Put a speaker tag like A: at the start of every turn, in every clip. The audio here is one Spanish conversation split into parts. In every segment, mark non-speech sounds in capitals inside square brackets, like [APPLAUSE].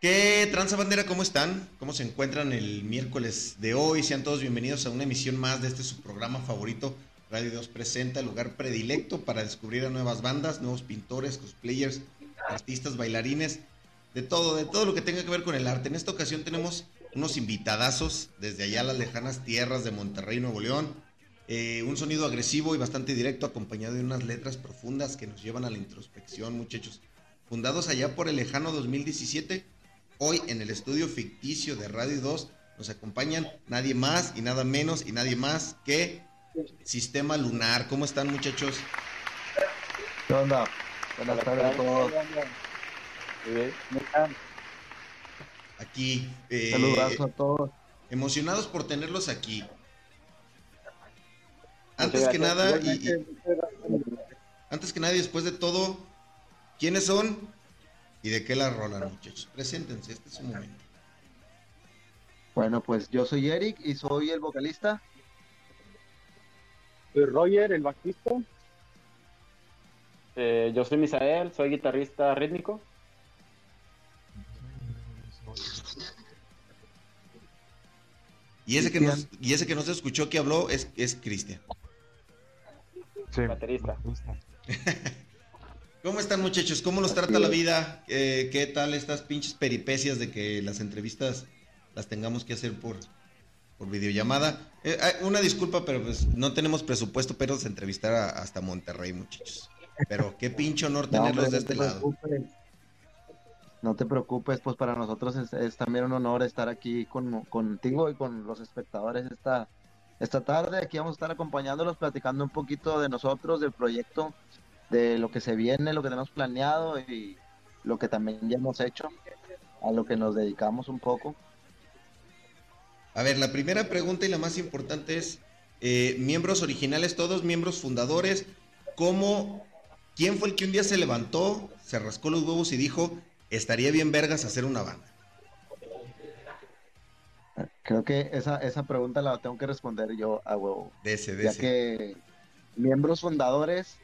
A: ¿Qué tranza bandera? ¿Cómo están? ¿Cómo se encuentran el miércoles de hoy? Sean todos bienvenidos a una emisión más de este su programa favorito. Radio 2 presenta el lugar predilecto para descubrir a nuevas bandas, nuevos pintores, cosplayers, artistas, bailarines, de todo, de todo lo que tenga que ver con el arte. En esta ocasión tenemos unos invitadazos desde allá a las lejanas tierras de Monterrey, Nuevo León. Eh, un sonido agresivo y bastante directo acompañado de unas letras profundas que nos llevan a la introspección, muchachos. Fundados allá por el lejano 2017, hoy en el estudio ficticio de Radio 2 nos acompañan nadie más y nada menos y nadie más que Sistema Lunar. ¿Cómo están muchachos?
B: ¿Qué onda? Buenas tardes a todos.
A: Aquí. Eh,
B: Saludos a todos.
A: Emocionados por tenerlos aquí. Antes que nada, y, antes que nada y después de todo, ¿quiénes son y de qué la rolan, muchachos? Preséntense, este es su momento.
B: Bueno, pues yo soy Eric y soy el vocalista.
C: Soy Roger, el bajista.
D: Eh, yo soy Misael, soy guitarrista rítmico.
A: Y ese que nos, y ese que no se escuchó que habló es, es Cristian.
D: Sí. Baterista. [LAUGHS]
A: ¿Cómo están muchachos? ¿Cómo nos trata la vida? Eh, ¿Qué tal estas pinches peripecias de que las entrevistas las tengamos que hacer por, por videollamada? Eh, una disculpa, pero pues no tenemos presupuesto, pero se entrevistar hasta Monterrey, muchachos. Pero qué pinche honor tenerlos de este lado.
B: No te preocupes, pues para nosotros es, también un honor estar aquí con, contigo y con los espectadores esta, esta tarde. Aquí vamos a estar acompañándolos, platicando un poquito de nosotros, del proyecto, de lo que se viene, lo que tenemos planeado y lo que también ya hemos hecho, a lo que nos dedicamos un poco.
A: A ver, la primera pregunta y la más importante es, eh, miembros originales todos, miembros fundadores, ¿cómo, quién fue el que un día se levantó, se rascó los huevos y dijo, estaría bien vergas hacer una banda?
B: Creo que esa, esa pregunta la tengo que responder yo a huevo.
A: De ese, de
B: ya que miembros fundadores,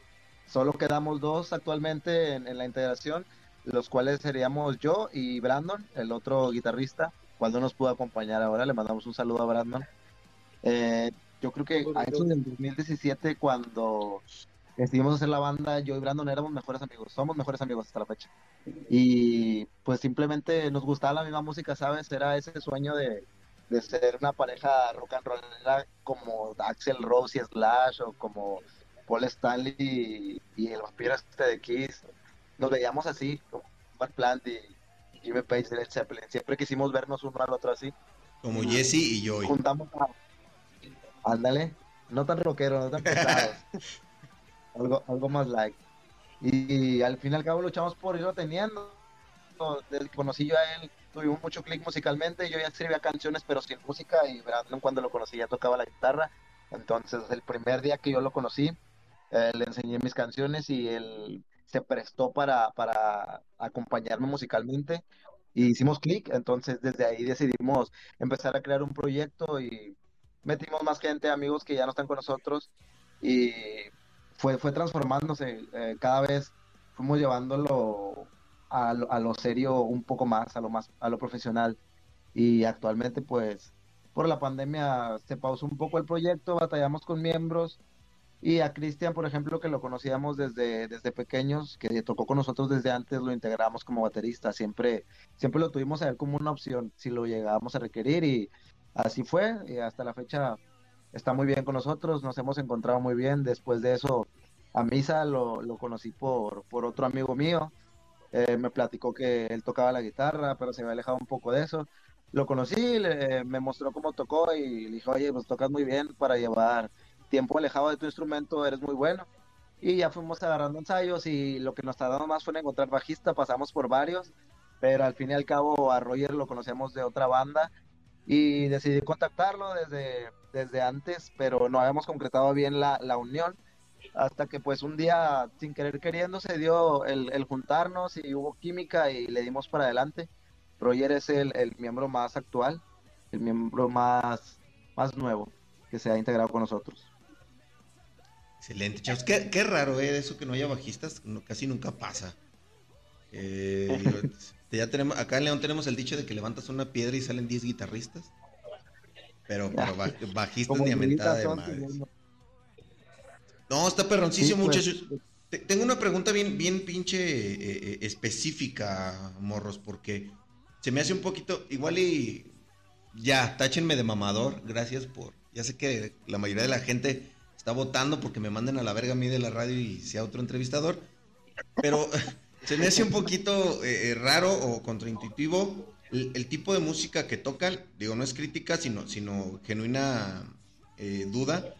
B: solo quedamos dos actualmente en, la integración, los cuales seríamos yo y Brandon, el otro guitarrista, cuando nos pudo acompañar ahora. Le mandamos un saludo a Brandon. Eh, yo creo que a eso en 2017, cuando decidimos hacer la banda, yo y Brandon éramos mejores amigos, somos mejores amigos hasta la fecha. Y pues simplemente nos gustaba la misma música, ¿sabes? Era ese sueño de, de ser una pareja rock and roll como Axel Rose y Slash o como Paul Stanley y, el vampiro este de Kiss. Nos veíamos así, como Mark Plant y Jimmy Page de Zeppelin. Siempre quisimos vernos uno al otro así.
A: Como Jesse y yo.
B: Juntamos a... Ándale, no tan rockero, no tan [LAUGHS] pesado. algo, algo más light. Y, al fin y al cabo luchamos por irlo teniendo. Desde que conocí yo a él, tuvimos mucho clic musicalmente. Yo ya escribía canciones, pero sin música. Y Brandon, cuando lo conocí, ya tocaba la guitarra. Entonces, el primer día que yo lo conocí, eh, le enseñé mis canciones y él se prestó para, para acompañarme musicalmente. Y hicimos clic. Entonces, desde ahí decidimos empezar a crear un proyecto y metimos más gente, amigos que ya no están con nosotros. Y fue, fue transformándose. Eh, cada vez fuimos llevándolo a lo, a lo, serio un poco más, a lo más, a lo profesional. Y actualmente, pues, por la pandemia se pausó un poco el proyecto, batallamos con miembros. Y a Cristian, por ejemplo, que lo conocíamos desde, desde pequeños, que tocó con nosotros desde antes, lo integramos como baterista. Siempre, siempre lo tuvimos a él como una opción si lo llegábamos a requerir. Y así fue. Y hasta la fecha está muy bien con nosotros, nos hemos encontrado muy bien. Después de eso, a Misa lo, lo conocí por, por otro amigo mío. Eh, me platicó que él tocaba la guitarra, pero se había alejado un poco de eso. Lo conocí, me mostró cómo tocó y le dije, oye, pues tocas muy bien para llevar tiempo alejado de tu instrumento, eres muy bueno. Y ya fuimos agarrando ensayos y lo que nos tardamos más fue encontrar bajista, pasamos por varios, pero al fin y al cabo a Roger lo conocemos de otra banda y decidí contactarlo desde, desde antes, pero no habíamos concretado bien la, la unión hasta que pues un día sin querer queriendo se dio el, el, juntarnos y hubo química y le dimos para adelante. Roger es el, el, miembro más actual, el miembro más, más nuevo que se ha integrado con nosotros.
A: Excelente, chavos. Qué, raro, ¿eh? Eso que no haya bajistas, casi nunca pasa. Eh, [LAUGHS] Ya tenemos, acá en León tenemos el dicho de que levantas una piedra y salen 10 guitarristas. Pero, pero bajistas ni a de madres. No, está perroncísimo, pues, muchachos. Tengo una pregunta bien, bien pinche eh, eh, específica, morros, porque se me hace un poquito, igual y ya, táchenme de mamador, gracias por, ya sé que la mayoría de la gente está votando porque me manden a la verga a mí de la radio y sea otro entrevistador, pero [LAUGHS] se me hace un poquito eh, raro o contraintuitivo el, tipo de música que tocan, digo, no es crítica, sino, sino genuina duda.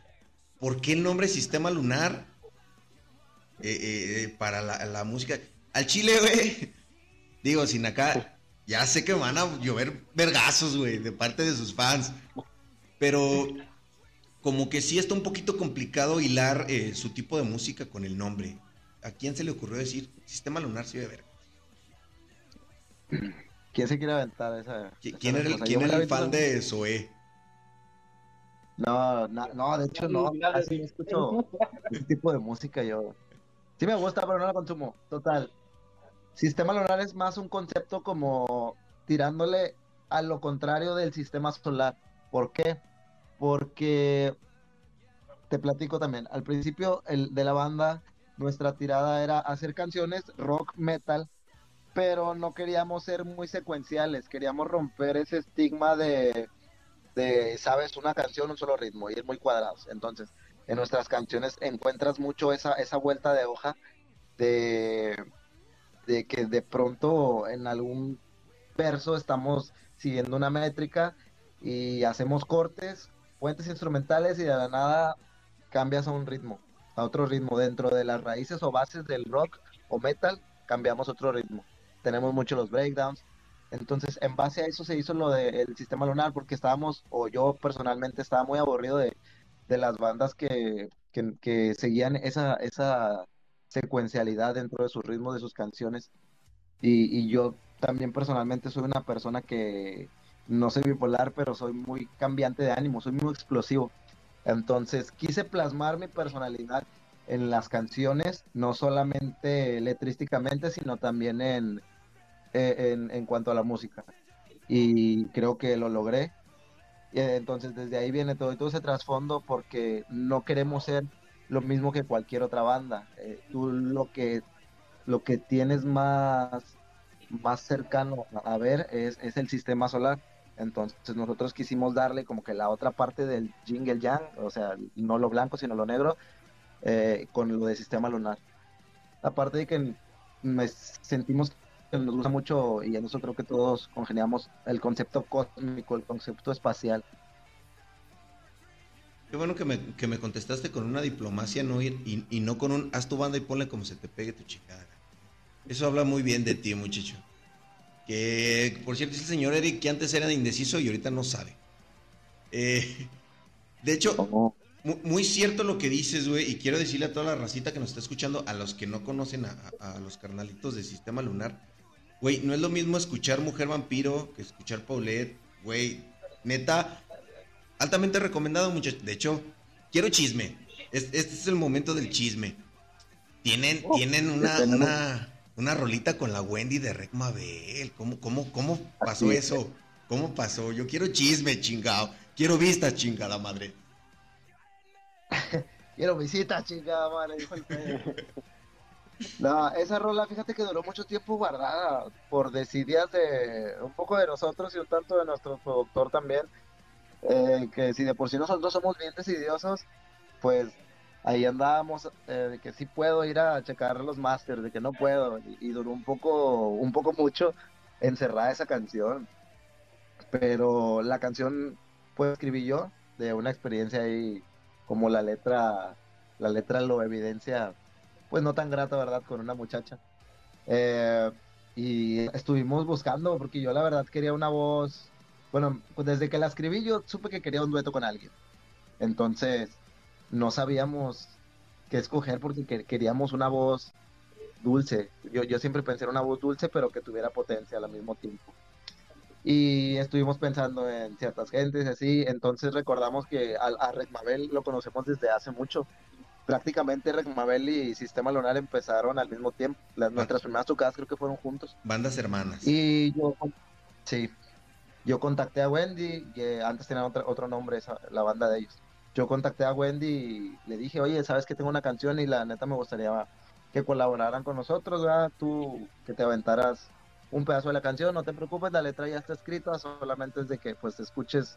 A: ¿Por qué el nombre Sistema Lunar? Eh, eh, eh, para la, música. Al Chile, güey. Digo, sin acá. Ya sé que van a llover vergazos, güey, de parte de sus fans. Pero como que sí está un poquito complicado hilar su tipo de música con el nombre. ¿A quién se le ocurrió decir Sistema Lunar sí de ver?
B: ¿Quién se quiere aventar esa?
A: ¿Quién, era, el, ¿quién era el fan de Zoé?
B: No, no, de hecho no. Así escucho ese tipo de música yo. Sí me gusta, pero no la consumo. Total. Sistema lunar es más un concepto como tirándole a lo contrario del sistema solar. ¿Por qué? Porque te platico también. Al principio el, de la banda, nuestra tirada era hacer canciones rock metal, pero no queríamos ser muy secuenciales. Queríamos romper ese estigma de, de sabes, una canción, un solo ritmo, y ir muy cuadrados. Entonces, en nuestras canciones encuentras mucho esa, esa vuelta de hoja de, de que de pronto en algún verso estamos siguiendo una métrica y hacemos cortes, puentes instrumentales y de la nada cambias a un ritmo, a otro ritmo. Dentro de las raíces o bases del rock o metal, cambiamos otro ritmo. Tenemos mucho los breakdowns. Entonces, en base a eso se hizo lo del sistema lunar, porque estábamos, o yo personalmente estaba muy aburrido de, de las bandas que, que, seguían esa, esa secuencialidad dentro de sus ritmos, de sus canciones. Y, y, yo también personalmente soy una persona que no soy bipolar, pero soy muy cambiante de ánimo, soy muy explosivo. Entonces quise plasmar mi personalidad en las canciones, no solamente letrísticamente, sino también en, en, en cuanto a la música. Y creo que lo logré. Entonces desde ahí viene todo, y todo ese trasfondo porque no queremos ser lo mismo que cualquier otra banda. Eh, tú lo que, lo que tienes más, más cercano a ver es, es, el sistema solar. Entonces nosotros quisimos darle como que la otra parte del jingle yang, o sea, no lo blanco sino lo negro, eh, con lo del sistema lunar. Aparte de que me sentimos nos gusta mucho y en eso creo que todos congeniamos el concepto cósmico, el concepto espacial.
A: Qué bueno que me, que me contestaste con una diplomacia no ir, y, no con un haz tu banda y ponle como se te pegue tu chingada. Eso habla muy bien de ti, muchacho. Que, por cierto, es el señor Eric que antes era indeciso y ahorita no sabe. Eh, de hecho, muy, cierto lo que dices, güey, y quiero decirle a toda la racita que nos está escuchando, a los que no conocen a, a los carnalitos de Sistema Lunar, Güey, no es lo mismo escuchar Mujer Vampiro que escuchar Paulette. Güey, neta, altamente recomendado, muchachos. De hecho, quiero chisme. Este, es el momento del chisme. Tienen, oh, tienen una, una, una, rolita con la Wendy de Rec Mabel. ¿Cómo, cómo, cómo pasó eso? ¿Cómo pasó? Yo quiero chisme, chingado. Quiero vistas, chingada madre. [LAUGHS]
B: quiero visitas, chingada madre. No, esa rola, fíjate que duró mucho tiempo guardada por decididas de un poco de nosotros y un tanto de nuestro productor también. Eh, que si de por sí nosotros somos bien decidiosos, pues ahí andábamos eh, de que sí puedo ir a checar los masters, de que no puedo. Y, duró un poco, un poco mucho encerrada esa canción. Pero la canción, pues escribí yo, de una experiencia ahí, como la letra, la letra lo evidencia pues no tan grata, ¿verdad? Con una muchacha. Eh, y estuvimos buscando, porque yo la verdad quería una voz, bueno, pues desde que la escribí yo supe que quería un dueto con alguien. Entonces, no sabíamos qué escoger porque queríamos una voz dulce. Yo, yo siempre pensé en una voz dulce, pero que tuviera potencia al mismo tiempo. Y estuvimos pensando en ciertas gentes así, entonces recordamos que a, a Mabel lo conocemos desde hace mucho prácticamente Mabel y Sistema Lunar empezaron al mismo tiempo. Las, nuestras primeras tocadas creo que fueron juntos.
A: Bandas hermanas.
B: Y yo, sí, yo contacté a Wendy, que antes tenía otro, otro nombre esa, la banda de ellos. Yo contacté a Wendy y le dije, oye, sabes que tengo una canción y la neta me gustaría que colaboraran con nosotros, ¿verdad? Tú que te aventaras un pedazo de la canción, no te preocupes, la letra ya está escrita, solamente es de que pues escuches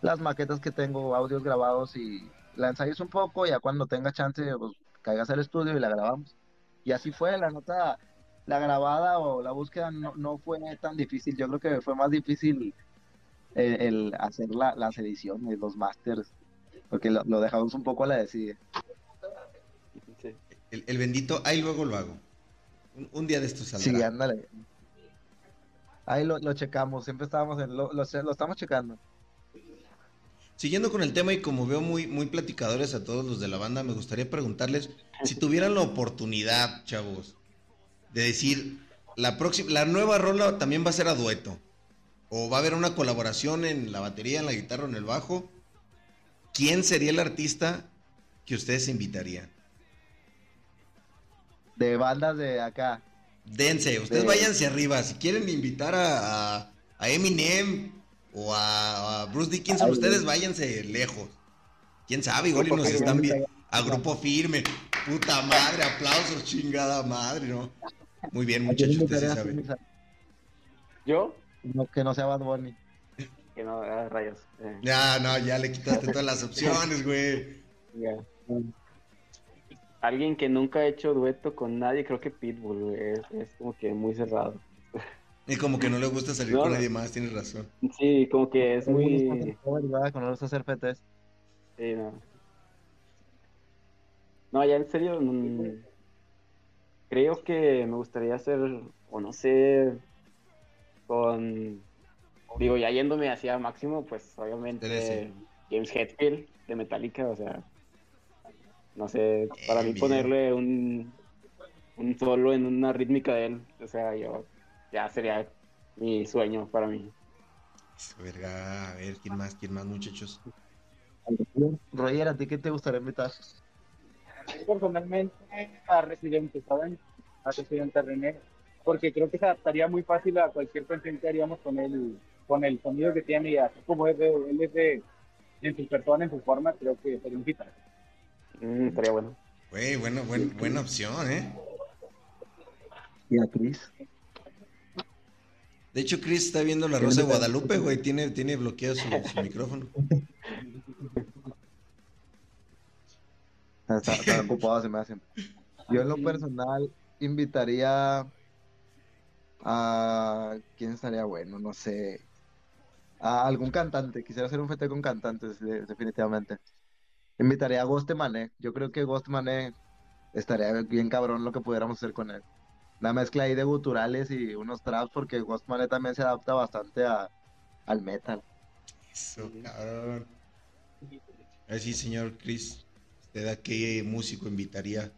B: las maquetas que tengo, audios grabados y la ensayes un poco, ya cuando tenga chance, pues caigas al estudio y la grabamos. Y así fue, la nota, la grabada o la búsqueda no, no fue tan difícil, yo creo que fue más difícil el, hacer las ediciones, los masters, porque lo, dejamos un poco a la decide.
A: El, bendito, ahí luego lo hago. Un, día de estos
B: saldrá. Sí, ándale. Ahí lo, checamos, siempre estábamos en, lo, lo, estamos checando.
A: Siguiendo con el tema y como veo muy, muy platicadores a todos los de la banda, me gustaría preguntarles si tuvieran la oportunidad, chavos, de decir, la próxima, la nueva rola también va a ser a dueto. O va a haber una colaboración en la batería, en la guitarra o en el bajo. ¿Quién sería el artista que ustedes invitarían?
B: De bandas de acá.
A: Dense, ustedes váyanse arriba. Si quieren invitar a, a Eminem, o a, Bruce Dickinson, ustedes váyanse lejos. Quién sabe, igual nos están viendo. A grupo firme. Puta madre, aplausos, chingada madre, ¿no? Muy bien, muchachos, usted sí sabe.
D: ¿Yo?
B: No, que no sea Bad Bunny.
D: Que no, ah, rayos.
A: Eh. Ya, no, ya le quitaste todas las opciones, güey. Ya.
D: Alguien que nunca ha hecho dueto con nadie, creo que Pitbull, güey. es como que muy cerrado.
A: Y como que no le gusta salir con nadie más, tienes razón.
D: Sí, como que es muy...
B: Con hacer.
D: Sí, no. No, ya en serio, mm, creo que me gustaría hacer, o no sé, con... Digo, ya yéndome hacia máximo, pues obviamente James Hetfield de Metallica, o sea, no sé, para mí ponerle un, un solo en una rítmica de él, o sea, yo ya sería mi sueño para mí.
A: Verga, a ver, ¿quién más? ¿Quién más, muchachos?
B: Roger, ¿a ti qué te gustaría invitar?
C: Personalmente a Residente, ¿saben? A Residente René, porque creo que se adaptaría muy fácil a cualquier canción que haríamos con él, con el sonido que tiene y así como es de, él es de, en su persona, en su forma, creo que sería un hitazo.
D: Mm, estaría bueno.
A: Güey, bueno, buena opción, ¿eh?
B: ¿Y a Cris?
A: De hecho, Chris está viendo la Rosa de Guadalupe, güey. Tiene, tiene bloqueado su, micrófono. [LAUGHS]
B: Está, ocupado, se me hace. Yo en lo personal invitaría a... ¿Quién estaría bueno? No sé. A algún cantante. Quisiera hacer un fete con cantantes, definitivamente. Invitaría a Ghost Mané. Yo creo que Ghost Mané estaría bien cabrón lo que pudiéramos hacer con él la mezcla ahí de guturales y unos traps, porque Ghostman también se adapta bastante a, al metal.
A: Eso, cabrón. Así, señor Chris, ¿usted a qué músico invitaría?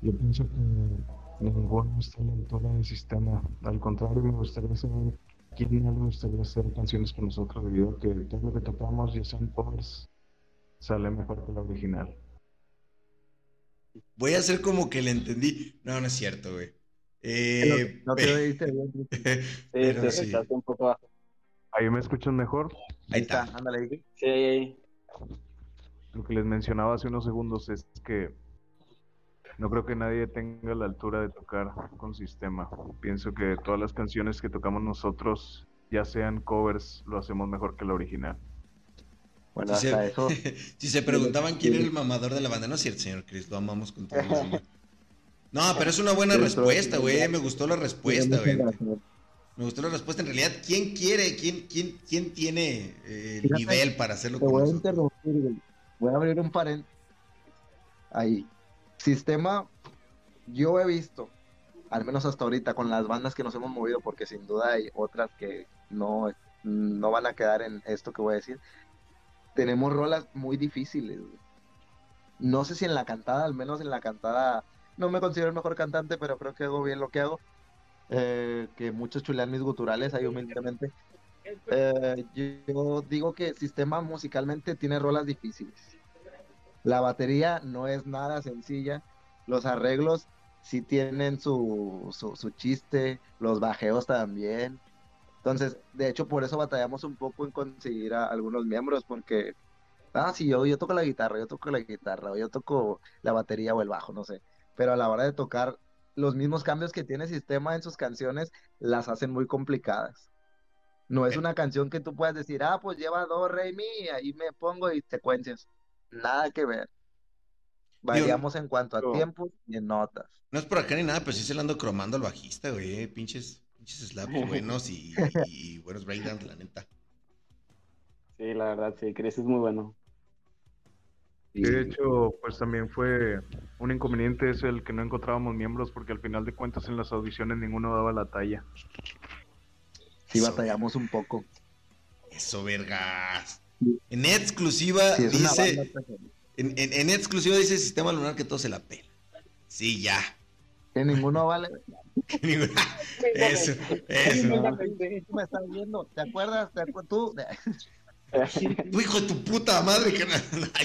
E: Yo pienso que ninguno está a la altura del sistema. Al contrario, me gustaría saber quién no le gustaría hacer canciones con nosotros, debido a que todo lo que tocamos, ya sean covers, sale mejor que la original.
A: Voy a hacer como que le entendí. No, no es cierto, güey. Eh,
B: no, te oíste
D: bien. [LAUGHS] sí, un poco
E: ¿Ahí me escuchan mejor?
A: Ahí está.
D: Ándale. Sí,
E: Lo que les mencionaba hace unos segundos es que no creo que nadie tenga la altura de tocar con sistema. Pienso que todas las canciones que tocamos nosotros, ya sean covers, lo hacemos mejor que la original
A: si, se, eso. [LAUGHS] si se preguntaban quién era el mamador de la banda, no es cierto, señor Chris, lo amamos con todo el [LAUGHS] No, pero es una buena respuesta, güey. Me gustó la respuesta, güey. Me gustó la respuesta. En realidad, ¿quién quiere? ¿Quién, quién, quién tiene eh, el nivel para hacerlo
B: con voy a interrumpir, güey. Voy a abrir un paréntesis. Ahí. Sistema, yo he visto, al menos hasta ahorita, con las bandas que nos hemos movido, porque sin duda hay otras que no, no van a quedar en esto que voy a decir tenemos rolas muy difíciles. No sé si en la cantada, al menos en la cantada, no me considero el mejor cantante, pero creo que hago bien lo que hago. Eh, que muchos chulean mis guturales ahí humildemente. Eh, yo digo que sistema musicalmente tiene rolas difíciles. La batería no es nada sencilla. Los arreglos sí tienen su, su, su chiste, los bajeos también. Entonces, de hecho, por eso batallamos un poco en conseguir a algunos miembros, porque, ah, sí, yo, yo toco la guitarra, yo toco la guitarra, o yo toco la batería o el bajo, no sé. Pero a la hora de tocar, los mismos cambios que tiene sistema en sus canciones las hacen muy complicadas. No es una canción que tú puedas decir, ah, pues lleva do, re, mi, y ahí me pongo y secuencias. Nada que ver. Variamos en cuanto a
D: no.
B: tiempo y en notas.
A: No es por acá ni nada, pero sí se le ando cromando al bajista, güey. eh, Pinches, pinches slaps buenos y, y buenos breakdowns, la neta.
D: Sí, la verdad, sí, Chris es muy bueno.
B: Y-
E: De hecho, pues también fue un inconveniente eso el que no encontrábamos miembros porque al final de cuentas en las audiciones ninguno daba la talla.
B: sí
A: Eso,
B: batallamos un poco.
A: Eso, vergas. En exclusiva
B: Sí,
A: dice. En, en- en exclusiva dice Sistema Lunar que todo se la pela. Sí, ya.
B: que ninguno vale. [LAUGHS] [LAUGHS] [LAUGHS]
A: eso, eso.
B: Tú me estás viendo, ¿te acuerdas? ¿Te acu- tú?
A: Tu hijo de tu puta madre que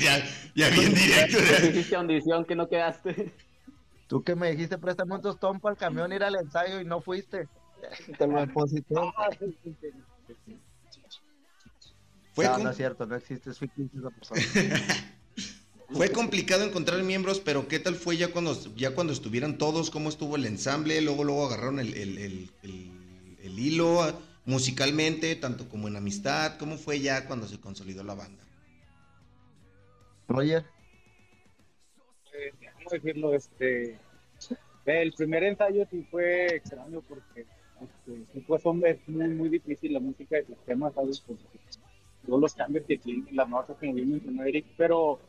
A: ya, ya bien directo.
D: ¿Qué hiciste audición que no quedaste?
B: Tú que me dijiste, préstame un tostón para el camión, ir al ensayo y no fuiste. Te lo deposité.
A: Fue,
B: no,
A: com-
B: no es cierto, no existe, esa persona. [LAUGHS]
A: fue complicado encontrar miembros, pero ¿qué tal fue ya cuando, ya cuando estuvieran todos? ¿Cómo estuvo el ensamble? Luego, luego agarraron el, el- el- el- el hilo musicalmente, tanto como en amistad. ¿Cómo fue ya cuando se consolidó la banda?
B: Roger,
C: eh, ¿cómo decirlo? Este, el primer ensayo sí fue extraño porque este, pues, hombre, es muy, muy difícil la música de sistema, ¿sabes? Pues, todos los cambios que tienen, las notas que bien mencionó Eric, pero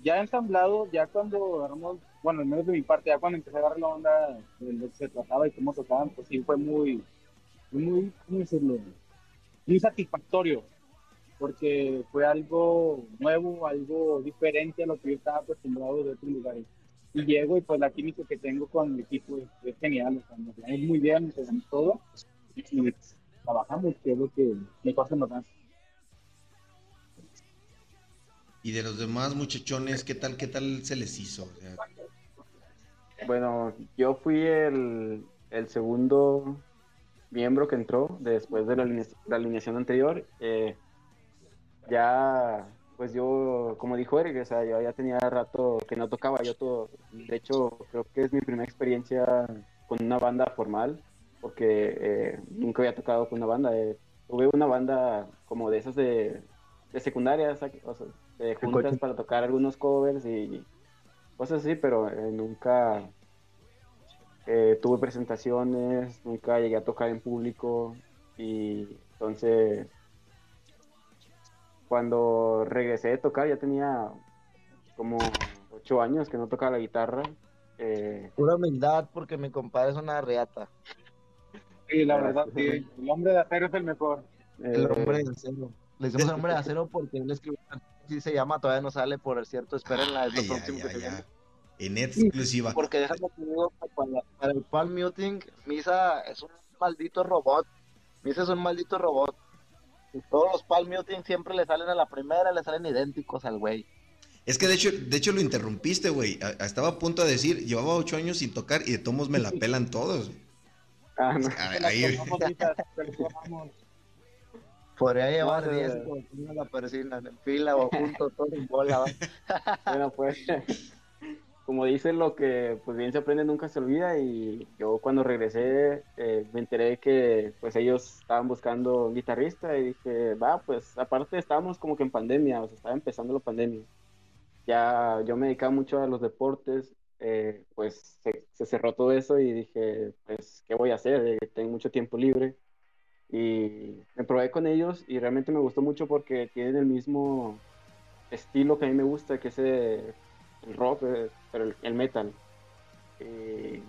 C: ya ensamblado, ya cuando agarramos, bueno, al menos de mi parte, ya cuando empecé a agarrar la onda de lo que se trataba y cómo tocaban, pues sí fue muy, muy, ¿cómo decirlo? Muy satisfactorio porque fue algo nuevo, algo diferente a lo que yo estaba acostumbrado de otros lugares. Y llego y pues la química que tengo con el equipo es, genial, o nos muy bien, nos todo trabajamos, que es lo que mejor se nos.
A: Y de los demás muchachones, ¿qué tal, qué tal se les hizo?
D: Bueno, yo fui el, segundo miembro que entró después de la alineación anterior. Eh, ya, pues yo, como dijo Eric, o sea, yo ya tenía rato que no tocaba. Yo todo, de hecho, creo que es mi primera experiencia con una banda formal, porque eh, nunca había tocado con una banda. eh. tuve una banda como de esas de, de secundaria, o sea, juntas para tocar algunos covers y cosas así, pero eh, nunca eh, tuve presentaciones, nunca llegué a tocar en público y entonces cuando regresé de tocar ya tenía como ocho años que no tocaba la guitarra. eh,
B: pura humildad porque mi compadre es una reata.
C: Y la [LAUGHS] verdad, sí, el hombre de acero es el mejor.
B: El hombre de acero. Le decimos el hombre de acero porque él escribió así se llama, todavía no sale por cierto, espérenla, es lo
A: ya,
B: próximo
A: ya,
B: que se viene.
A: En exclusiva.
B: Porque déjame digo, para, para el palm muting, Misa es un maldito robot. Misa es un maldito robot. Y todos los palm muting siempre le salen a la primera, le salen idénticos al güey.
A: Es que de hecho, de hecho lo interrumpiste, güey. Estaba a punto de decir, llevaba ocho años sin tocar y de todos me la [LAUGHS] pelan todos.
D: ah, no.
C: La
A: Ahí,
B: Podría llevar
D: No,
B: 10
D: no, no.
B: la persina en fila o juntos, todos en bola. [LAUGHS]
D: Bueno, pues, como dicen, lo que pues bien se aprende nunca se olvida y yo cuando regresé eh, me enteré que pues ellos estaban buscando un guitarrista y dije, va, pues aparte estábamos como que en pandemia, o sea, estaba empezando la pandemia. Ya yo me dedicaba mucho a los deportes, eh, pues se, se cerró todo eso y dije, pues, ¿qué voy a hacer? Eh, tengo mucho tiempo libre. Y me probé con ellos y realmente me gustó mucho porque tienen el mismo estilo que a mí me gusta, que es eh, el rock, eh, pero el, metal. Y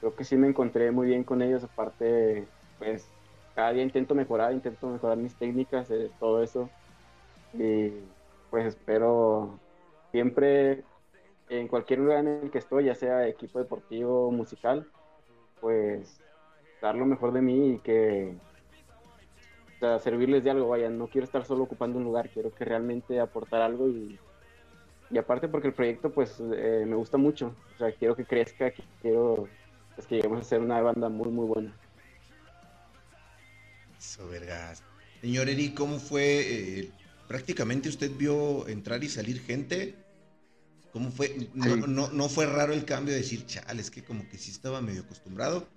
D: creo que sí me encontré muy bien con ellos, aparte, pues cada día intento mejorar, intento mejorar mis técnicas, eh, todo eso. Y pues espero siempre, en cualquier lugar en el que estoy, ya sea equipo deportivo o musical, pues dar lo mejor de mí y que sea, servirles de algo, vaya, no quiero estar solo ocupando un lugar, quiero que realmente aportar algo y y aparte porque el proyecto pues eh, me gusta mucho, o sea, quiero que crezca, quiero pues, que lleguemos a ser una banda muy muy buena.
A: Eso, vergas. Señor Eri, ¿cómo fue? eh, prácticamente usted vio entrar y salir gente. ¿Cómo fue? No,
B: Sí.
A: no, no fue raro el cambio de decir, chale, es que como que sí estaba medio acostumbrado.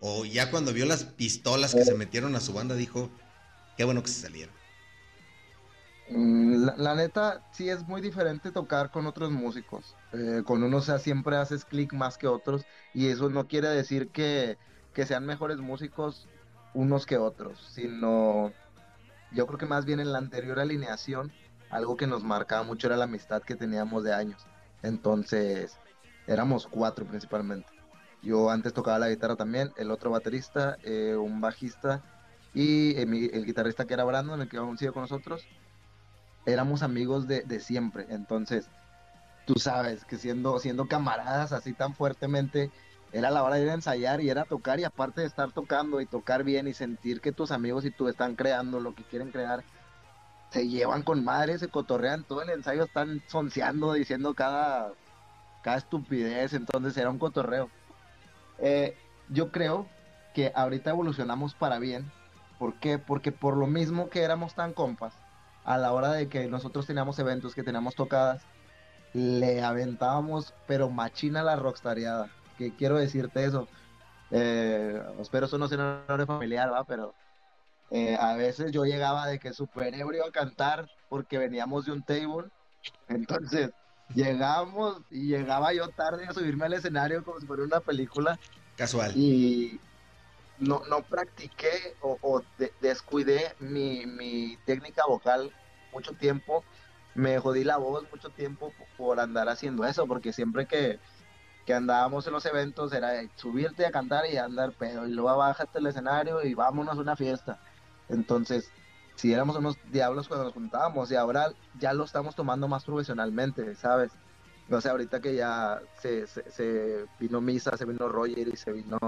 A: O ya cuando vio las pistolas que se metieron a su banda dijo, qué bueno que se salieron.
B: Mm, La, neta, sí es muy diferente tocar con otros músicos. Eh, con unos, siempre haces clic más que otros. Y eso no quiere decir que, que sean mejores músicos unos que otros, sino yo creo que más bien en la anterior alineación, algo que nos marcaba mucho era la amistad que teníamos de años. Entonces, éramos cuatro principalmente. Yo antes tocaba la guitarra también, el otro baterista, eh, un bajista y eh, el guitarrista que era Brandon, el que aún sigue con nosotros éramos amigos de, de siempre. Entonces, tú sabes que siendo, siendo camaradas así tan fuertemente, era la hora de ir a ensayar y era tocar y aparte de estar tocando y tocar bien y sentir que tus amigos y tú están creando lo que quieren crear, se llevan con madre, se cotorrean todo el ensayo, están sonceando, diciendo cada, cada estupidez, entonces era un cotorreo. Eh, yo creo que ahorita evolucionamos para bien. ¿Por qué? Porque por lo mismo que éramos tan compas, a la hora de que nosotros teníamos eventos, que teníamos tocadas, le aventábamos, pero machina la rockstareada. Que quiero decirte eso. Eh, espero eso no sea un honor familiar, ¿va? Pero eh, a veces yo llegaba de que súper ebrio a cantar porque veníamos de un table. Entonces, llegamos y llegaba yo tarde a subirme al escenario como si fuera una película
A: Casual.
B: y no, no practiqué o, o de- descuidé mi, mi técnica vocal mucho tiempo. Me jodí la voz mucho tiempo por andar haciendo eso, porque siempre que, que andábamos en los eventos era subirte a cantar y andar pedo, y luego bájate el escenario y vámonos a una fiesta. Entonces, si éramos unos diablos cuando nos juntábamos, y ahora ya lo estamos tomando más profesionalmente, ¿sabes? O sea, ahorita que ya se, se vino Misa, se vino Roger y se vino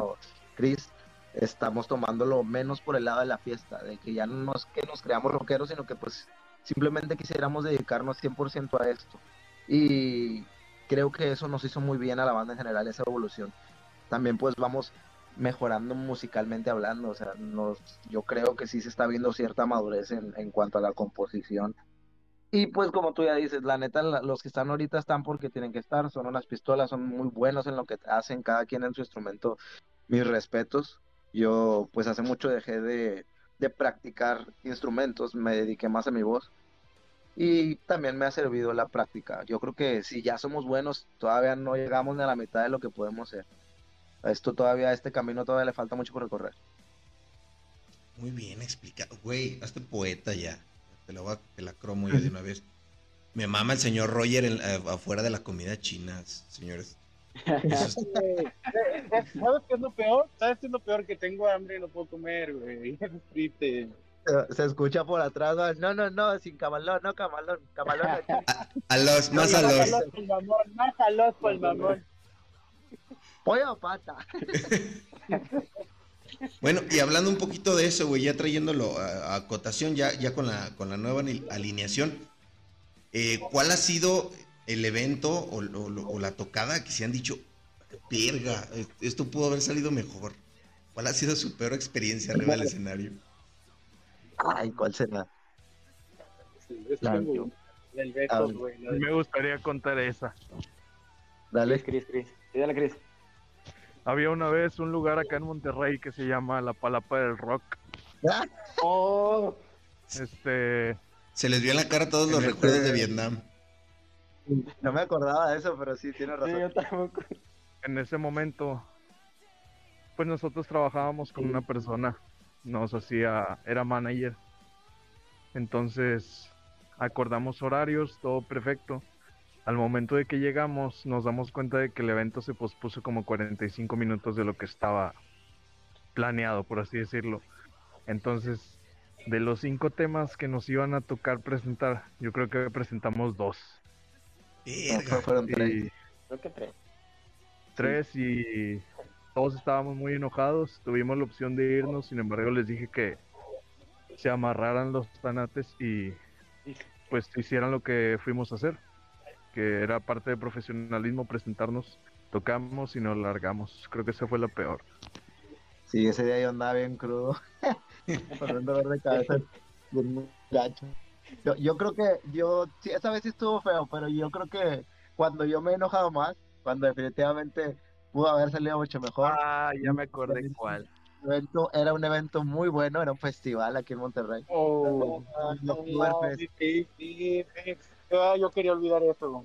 B: Chris, estamos tomándolo menos por el lado de la fiesta, de que ya no es que nos creamos rockeros, sino que pues simplemente quisiéramos dedicarnos 100% a esto. Y creo que eso nos hizo muy bien a la banda en general, esa evolución. También pues vamos mejorando musicalmente hablando, o sea, nos, yo creo que sí se está viendo cierta madurez en, en cuanto a la composición. Y pues como tú ya dices, la neta, la- los que están ahorita están porque tienen que estar, son unas pistolas, son muy buenos en lo que hacen, cada quien en su instrumento. Mis respetos. Yo pues hace mucho dejé de, de practicar instrumentos, me dediqué más a mi voz. Y también me ha servido la práctica. Yo creo que si ya somos buenos, todavía no llegamos ni a la mitad de lo que podemos ser. A esto todavía, a este camino todavía le falta mucho por recorrer.
A: Muy bien explicado. Güey, hazte poeta ya. Te la, voy a- te la cromo yo de [LAUGHS] una vez. Me mama el señor Roger en- eh, afuera de la comida china, señores. Eso es-
C: eh, ¿Sabes qué es lo peor? ¿Sabes qué es lo peor? Que tengo hambre y no puedo comer, güey. [LAUGHS] Triste.
B: Se, se escucha por atrás, ¿va? no, no, no, sin camalón, no camalón, camalón aquí. [LAUGHS]
A: a los, más a
C: Más
A: los.
C: alos por el mamón, más alos por el mamón.
B: pollo o pata. [LAUGHS]
A: Bueno, y hablando un poquito de eso, güey, ya trayéndolo a, a acotación, ya, ya con la, con la nueva alineación, eh, ¿cuál ha sido el evento o, o- o la tocada que se han dicho, verga, esto pudo haber salido mejor? ¿Cuál ha sido su peor experiencia arriba del escenario?
B: Ay, ¿cuál será?
C: Sí, es
B: La-
C: como el beso,
B: Ah,
C: güey. la de-
F: Me gustaría contar esa.
B: Dale.
D: Chris, Chris, Chris. Sí, dale, Chris.
F: Había una vez un lugar acá en Monterrey que se llama La Palapa del Rock.
D: Oh,
F: Este,
A: Se les vio en la cara todos los
F: este-
A: recuerdos de Vietnam. [LAUGHS]
B: No me acordaba de eso, pero sí, tienes
D: sí,
B: razón.
D: yo tampoco.
F: en ese momento, pues nosotros trabajábamos con una persona, nos hacía, era manager. Entonces, acordamos horarios, todo perfecto. Al momento de que llegamos, nos damos cuenta de que el evento se pospuso como 45 minutos de lo que estaba planeado, por así decirlo. Entonces, de los cinco temas que nos iban a tocar presentar, yo creo que presentamos dos.
A: Verga.
B: fue- fueron tres.
F: Y
D: Creo que tres.
F: tres y todos estábamos muy enojados. Tuvimos la opción de irnos, sin embargo les dije que se amarraran los tanates y pues hicieran lo que fuimos a hacer. que era parte de profesionalismo presentarnos, tocamos y nos largamos. Creo que esa fue la peor.
B: Sí, ese día yo andaba bien crudo, [LAUGHS] dolor de cabeza bien [LAUGHS] gacho. Yo, yo creo que yo, sí, esa vez sí estuvo feo, pero yo creo que cuando yo me he enojado más, cuando definitivamente pudo haber salido mucho mejor.
F: Ah, ya me acordé cuál.
B: Evento era un evento muy bueno, era un festival aquí en Monterrey.
C: Oh,
B: el
C: no,
B: Oktoberfest.
C: sí, sí, sí. Ah, yo quería olvidar eso.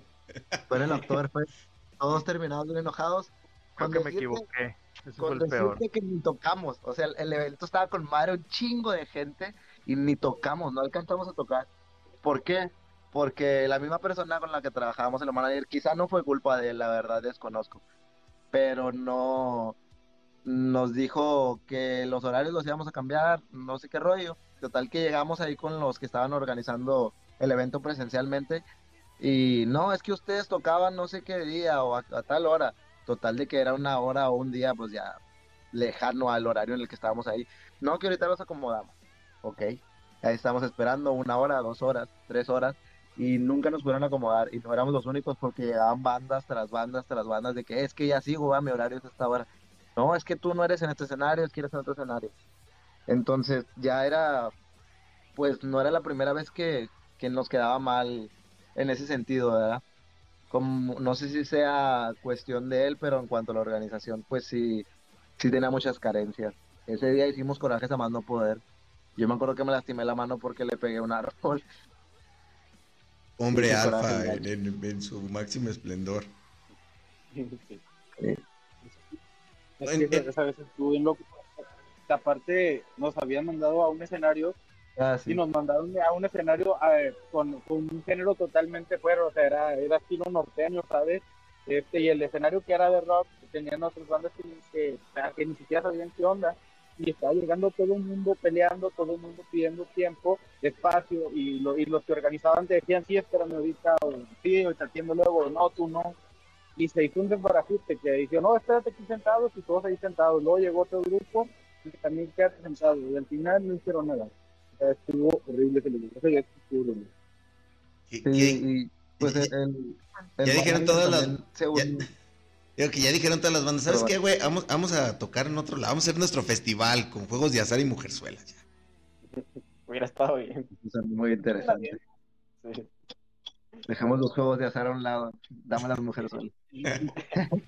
B: Fue en el Oktoberfest. Todos terminados bien enojados.
F: Creo que me
B: decirte-
F: equivoqué. Ese fue el peor.
B: que ni tocamos. O sea, el, el evento estaba con madre, un chingo de gente y ni tocamos, no alcanzamos a tocar. ¿Por qué? Porque la misma persona con la que trabajábamos en el manager, quizá no fue culpa de él, la verdad desconozco. Pero no nos dijo que los horarios los íbamos a cambiar, no sé qué rollo. Total que llegamos ahí con los que estaban organizando el evento presencialmente y no, es que ustedes tocaban no sé qué día o a, a tal hora. Total de que era una hora o un día, pues ya lejano al horario en el que estábamos ahí. No, que ahorita los acomodamos. Ok. Ahí estamos esperando una hora, dos horas, tres horas. Y nunca nos pudieron acomodar. Y no éramos los únicos porque llegaban bandas tras bandas tras bandas de que es que ya sigo, va, mi horario es esta hora. No, es que tú no eres en este escenario, es que eres en otro escenario. Entonces ya era, pues no era la primera vez que, que nos quedaba mal en ese sentido, ¿verdad? Como, no sé si sea cuestión de él, pero en cuanto a la organización, pues sí, sí tenía muchas carencias. Ese día hicimos corajes a más no poder. Yo me acuerdo que me lastimé la mano porque le pegué un árbol.
A: Hombre
B: Sí,
A: alfa en, en- en su máximo esplendor.
C: Es
A: En-
C: que
A: en-
C: esa vez estuvo bien loco. Aparte, nos habían mandado a un escenario
B: Ah, sí.
C: y nos mandaron a un escenario con, con un género totalmente fuera, o sea, era, era estilo norteño, ¿sabes? Este, y el escenario que era de rock, tenían otras bandas que, que, que ni siquiera sabían qué onda, y estaba llegando todo el mundo peleando, todo el mundo pidiendo tiempo, espacio, y, lo- y los que organizaban te decían, sí, espérame ahorita, o sí, te atiendo luego, no, tú no. Y se hizo un desbarajuste que dijo, no, espérate aquí sentados, y todos ahí sentados. Luego llegó otro grupo, y también quédate sentado, y al final no hicieron nada. O sea, estuvo horrible ese lugar. Ese día estuvo horrible.
A: ¿Qué-
B: Sí,
A: qué-
B: y pues
A: ya-
B: el, el- el
A: ya dijeron todas las-. Digo que ya dijeron todas las bandas, ¿sabes
B: Pero-
A: qué, güey? Vamos, vamos a tocar en otro lado, vamos a hacer nuestro festival con juegos de azar y mujerzuelas. ya. [LAUGHS]
D: Hubiera estado bien.
B: Muy interesante.
D: Sí.
B: Dejemos los juegos de azar a un lado. Dame las mujeres solas.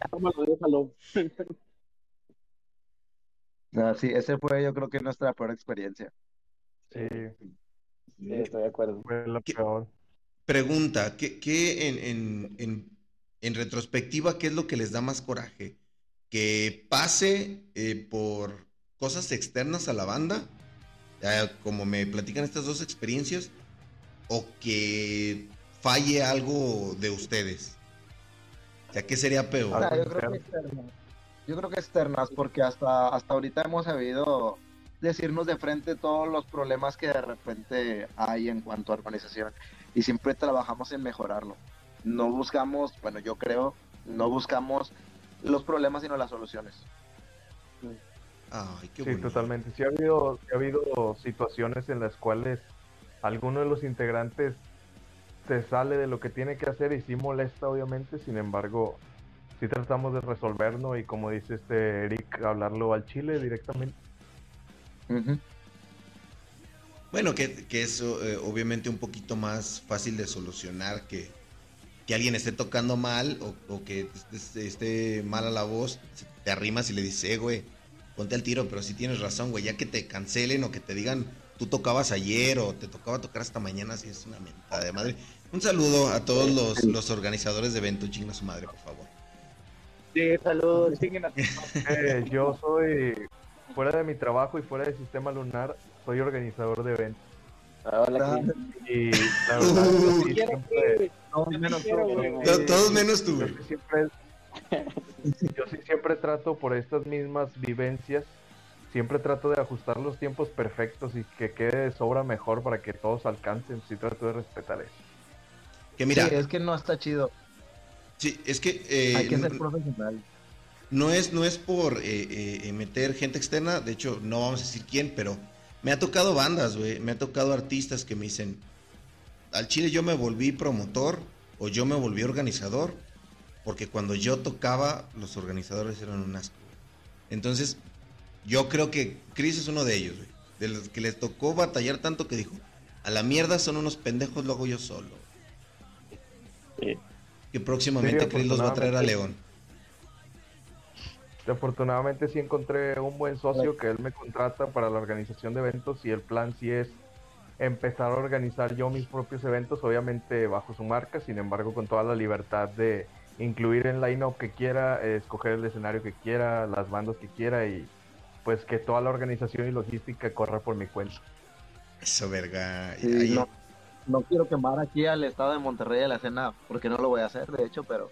C: Tómalo, déjalo.
B: Ah, sí, ese fue yo creo que nuestra peor experiencia.
F: Sí,
D: Sí, estoy de acuerdo.
F: fue la peor.
A: Pregunta, ¿qué, qué en, en- en- en retrospectiva, qué es lo que les da más coraje? ¿Que pase eh, por cosas externas a la banda, como me platican estas dos experiencias, o que falle algo de ustedes? O sea, ¿qué sería peor?
B: Yo creo que externas. Yo creo que externas, porque hasta, hasta ahorita hemos sabido decirnos de frente todos los problemas que de repente hay en cuanto a organización y siempre trabajamos en mejorarlo. No buscamos, bueno, yo creo, no buscamos los problemas sino las soluciones.
A: Ay, qué
F: Sí,
A: bonito.
F: totalmente. Sí ha habido, sí ha habido situaciones en las cuales alguno de los integrantes se sale de lo que tiene que hacer y sí molesta, obviamente. Sin embargo, sí tratamos de resolverlo y como dice este Eric, hablarlo al chile directamente.
A: Bueno, que, que es eh, obviamente un poquito más fácil de solucionar que, que alguien esté tocando mal o, o que esté, esté mala la voz, te arrimas y le dices, eh, güey, ponte al tiro, pero sí tienes razón, güey, ya que te cancelen o que te digan, tú tocabas ayer o te tocaba tocar hasta mañana, sí es una mentada de madre. Un saludo a todos los, los organizadores de evento, chinga su madre, por favor.
C: Sí, saludos. Siguen a-
F: Eh, yo soy, fuera de mi trabajo y fuera del sistema lunar, soy organizador de eventos.
D: Hola, Cris.
F: Y la verdad, yo sí
C: Quiero
F: siempre,
C: que-
B: No, menos tú,
C: güey.
B: güey.
A: To- Todos menos tú,
F: yo sí siempre, [LAUGHS] yo sí siempre trato por estas mismas vivencias, siempre trato de ajustar los tiempos perfectos y que quede de sobra mejor para que todos alcancen. Sí trato de respetar eso.
A: Que mira,
B: Sí, es que no está chido.
A: sí, es que... eh,
B: Hay que ser profesional.
A: No es, no es por eh, eh, meter gente externa, de hecho no vamos a decir quién, pero me ha tocado bandas, güey, me ha tocado artistas que me dicen, al chile yo me volví promotor o yo me volví organizador, porque cuando yo tocaba, los organizadores eran un asco. Entonces, yo creo que Chris es uno de ellos, güey. De los que les tocó batallar tanto que dijo, a la mierda son unos pendejos, lo hago yo solo.
D: Sí.
A: Que próximamente
F: Sí,
A: Chris los va a traer a. León.
F: Afortunadamente sí encontré un buen socio que él me contrata para la organización de eventos y el plan sí es empezar a organizar yo mis propios eventos, obviamente bajo su marca, sin embargo con toda la libertad de incluir el line-up que quiera, eh, escoger el escenario que quiera, las bandas que quiera y pues que toda la organización y logística corra por mi cuenta.
A: Eso, verga.
B: Sí,
A: Ahí-
B: no, no quiero quemar aquí al estado de Monterrey de la escena, porque no lo voy a hacer, de hecho, pero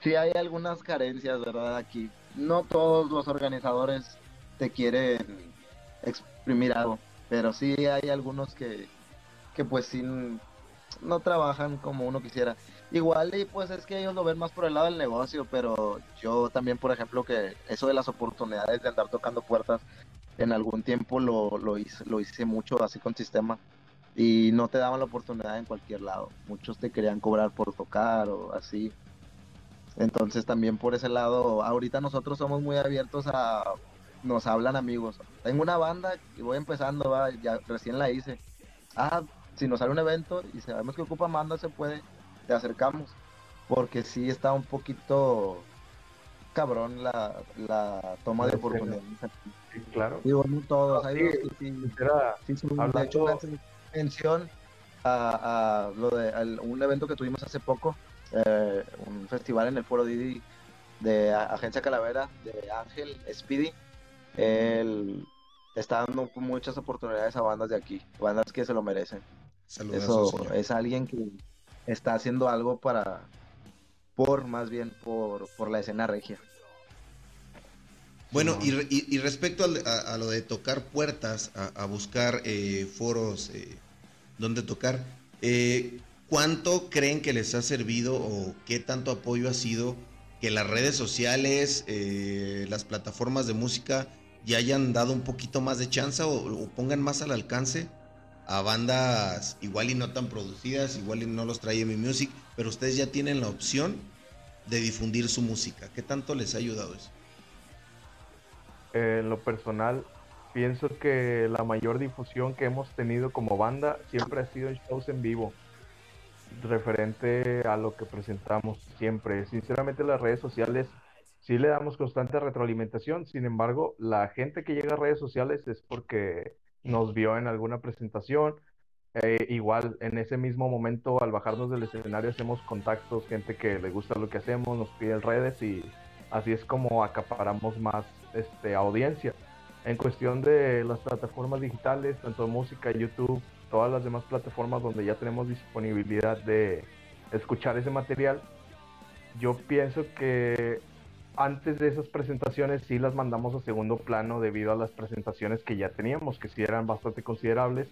B: sí hay algunas carencias, ¿verdad? Aquí. No todos los organizadores te quieren exprimir algo, pero sí hay algunos que, que pues sí no trabajan como uno quisiera. Igual y pues es que ellos lo ven más por el lado del negocio, pero yo también, por ejemplo, que eso de las oportunidades de andar tocando puertas, en algún tiempo lo, lo hice, lo hice mucho así con sistema y no te daban la oportunidad en cualquier lado. Muchos te querían cobrar por tocar o así. Entonces también por ese lado, ahorita nosotros somos muy abiertos a, nos hablan amigos. Tengo una banda y voy empezando, va, ya recién la hice. Ah, si nos sale un evento y sabemos que ocupa banda, se puede, te acercamos. Porque sí está un poquito cabrón la, la toma de oportunidades.
F: Sí, claro.
B: Digo, no todos,
F: Sí,
B: unos que sí,
F: Era,
B: Sí,
F: Hablando-
B: de hecho, mención a, a lo de al- un evento que tuvimos hace poco, eh, un festival en el Foro Didi de A- Agencia Calavera, de Ángel Speedy. Él está dando muchas oportunidades a bandas de aquí, bandas que se lo merecen.
A: Saludos,
B: Eso
A: señor.
B: es alguien que está haciendo algo para, por más bien, por, por la escena regia.
A: Bueno, y, re- y- y respecto al- a, a lo de tocar puertas, a, a buscar eh, foros eh, donde tocar, eh, ¿cuánto creen que les ha servido o qué tanto apoyo ha sido que las redes sociales, eh, las plataformas de música ya hayan dado un poquito más de chance o, pongan más al alcance a bandas igual y no tan producidas, igual y no los trae mi music, pero ustedes ya tienen la opción de difundir su música? ¿Qué tanto les ha ayudado eso?
F: En lo personal, pienso que la mayor difusión que hemos tenido como banda siempre ha sido en shows en vivo, referente a lo que presentamos siempre. Sinceramente, las redes sociales sí le damos constante retroalimentación, sin embargo, la gente que llega a redes sociales es porque nos vio en alguna presentación. Eh, igual, en ese mismo momento, al bajarnos del escenario, hacemos contactos, gente que le gusta lo que hacemos, nos pide redes y así es como acaparamos más este, audiencia. En cuestión de las plataformas digitales, tanto música, YouTube, todas las demás plataformas donde ya tenemos disponibilidad de escuchar ese material, yo pienso que antes de esas presentaciones sí las mandamos a segundo plano debido a las presentaciones que ya teníamos, que sí eran bastante considerables,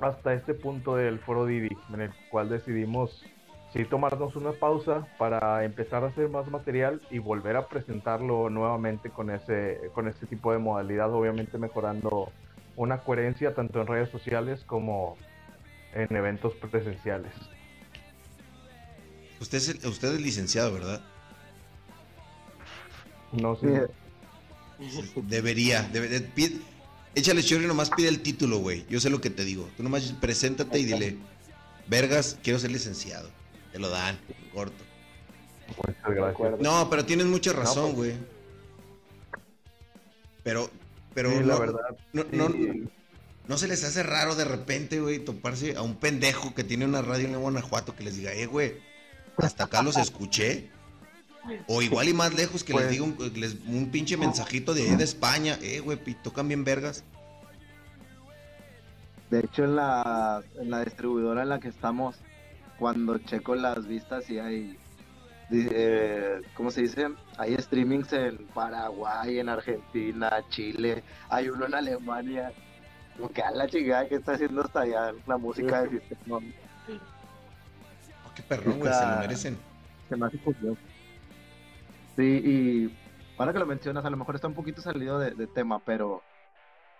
F: hasta este punto del foro Didi, en el cual decidimos sí tomarnos una pausa para empezar a hacer más material y volver a presentarlo nuevamente con ese, con este tipo de modalidad, obviamente mejorando una coherencia tanto en redes sociales como en eventos presenciales.
A: Usted es, el- usted es licenciado, ¿verdad?
F: No sé.
A: Debería. debe- de- pide- échale chorro y nomás pide el título, güey. Yo sé lo que te digo. Tú nomás preséntate y dile, Vergas, quiero ser licenciado. Te lo dan, corto.
F: Muchas gracias.
A: No, pero tienes mucha razón,
F: pues.
A: güey. Pero, pero
F: Sí,
A: no,
F: la verdad.
A: no,
F: sí.
A: no, no se les hace raro de repente, güey, toparse a un pendejo que tiene una radio en Guanajuato que les diga, eh, güey, hasta acá los escuché. O igual y más lejos que les
F: Pues-
A: diga un, les- un pinche mensajito de, de España, eh, güey, tocan bien vergas.
B: De hecho, en la, en la distribuidora en la que estamos, cuando checo las vistas y hay, eh, ¿cómo se dice? Hay streamings en Paraguay, en Argentina, Chile, hay uno en Alemania. Como que a la chingada que está haciendo hasta allá la música del [LAUGHS] sistema.
A: Oh, qué perrón, güey, se lo merecen.
B: Se me hace curioso. Sí, y ahora que lo mencionas, a lo mejor está un poquito salido de, tema, pero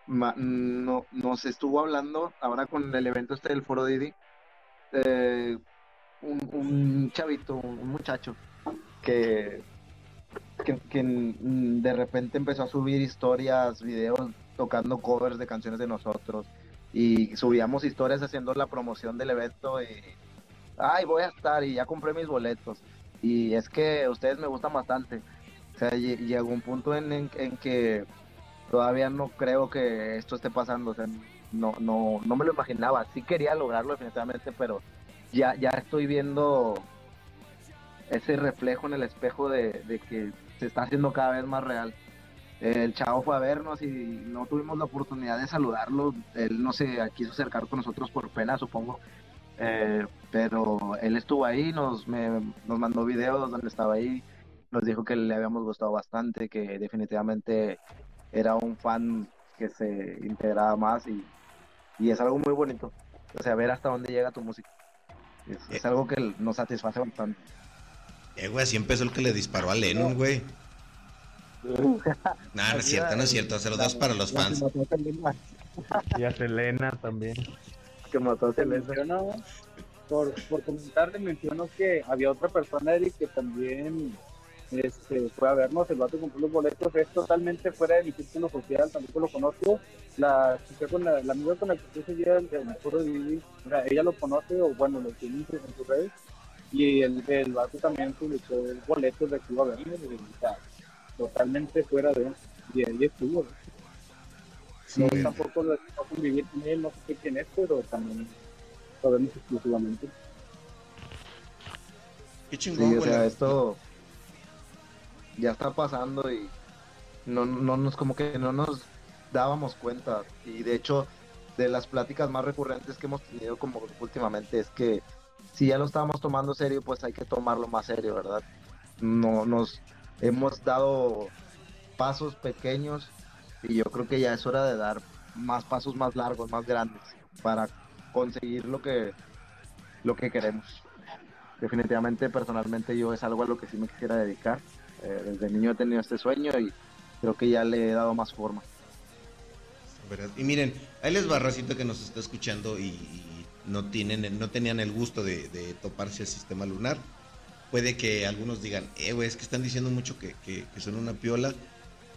B: ma- no, nos estuvo hablando ahora con el evento este del Foro Didi. eh, un, chavito, un muchacho, que, que, que, de repente empezó a subir historias, videos tocando covers de canciones de nosotros y subíamos historias haciendo la promoción del evento y ay voy a estar y ya compré mis boletos y es que ustedes me gustan bastante o sea lle- llegó un punto en, en- en que todavía no creo que esto esté pasando o sea no no no me lo imaginaba sí quería lograrlo definitivamente pero ya ya estoy viendo ese reflejo en el espejo de, de que se está haciendo cada vez más real el chavo fue a vernos y no tuvimos la oportunidad de saludarlo. Él no se quiso acercar con nosotros por pena, supongo. Eh, pero él estuvo ahí, nos, me- nos mandó videos donde estaba ahí, nos dijo que le habíamos gustado bastante, que definitivamente era un fan que se integraba más y, y es algo muy bonito. O sea, ver hasta dónde llega tu música. Es, es algo que nos satisface bastante.
A: Eh, güey, así empezó el que le disparó a Lennon, güey. [LAUGHS] Nah, no es cierto, no es cierto. Saludos para los fans.
F: Y a Selena también.
B: Que mató a
C: por, por comentarle, menciono que había otra persona, Eric, que también este, fue a vernos, el vato compró los boletos, es totalmente fuera de mi círculo social, tampoco lo conozco. La con la, la amiga con la que estoy seguida el foro de Vivi, ella lo conoce, o bueno, lo tiene en sus- redes, y el, el vato también publicó boletos de que iba a sea, totalmente fuera de, y ahí estuvo. No,
A: Sí.
C: tampoco lo no convivir con él, no sé quién es, pero también lo vemos exclusivamente.
A: Qué
B: Sí,
A: chingón,
B: o
A: güey.
B: sea, esto ya está pasando y no, no nos como que no nos dábamos cuenta y de hecho de las pláticas más recurrentes que hemos tenido como últimamente es que si ya lo estábamos tomando serio pues hay que tomarlo más serio verdad no nos hemos dado pasos pequeños y yo creo que ya es hora de dar más pasos más largos más grandes para conseguir lo que lo que queremos definitivamente personalmente yo es algo a lo que sí me quisiera dedicar. Eh, desde niño he tenido este sueño y creo que ya le he dado más forma.
A: Y miren, ahí les va que nos está escuchando y, no tienen, no tenían el gusto de, de toparse al sistema lunar. Puede que algunos digan, eh, güey, es que están diciendo mucho que- que son una piola.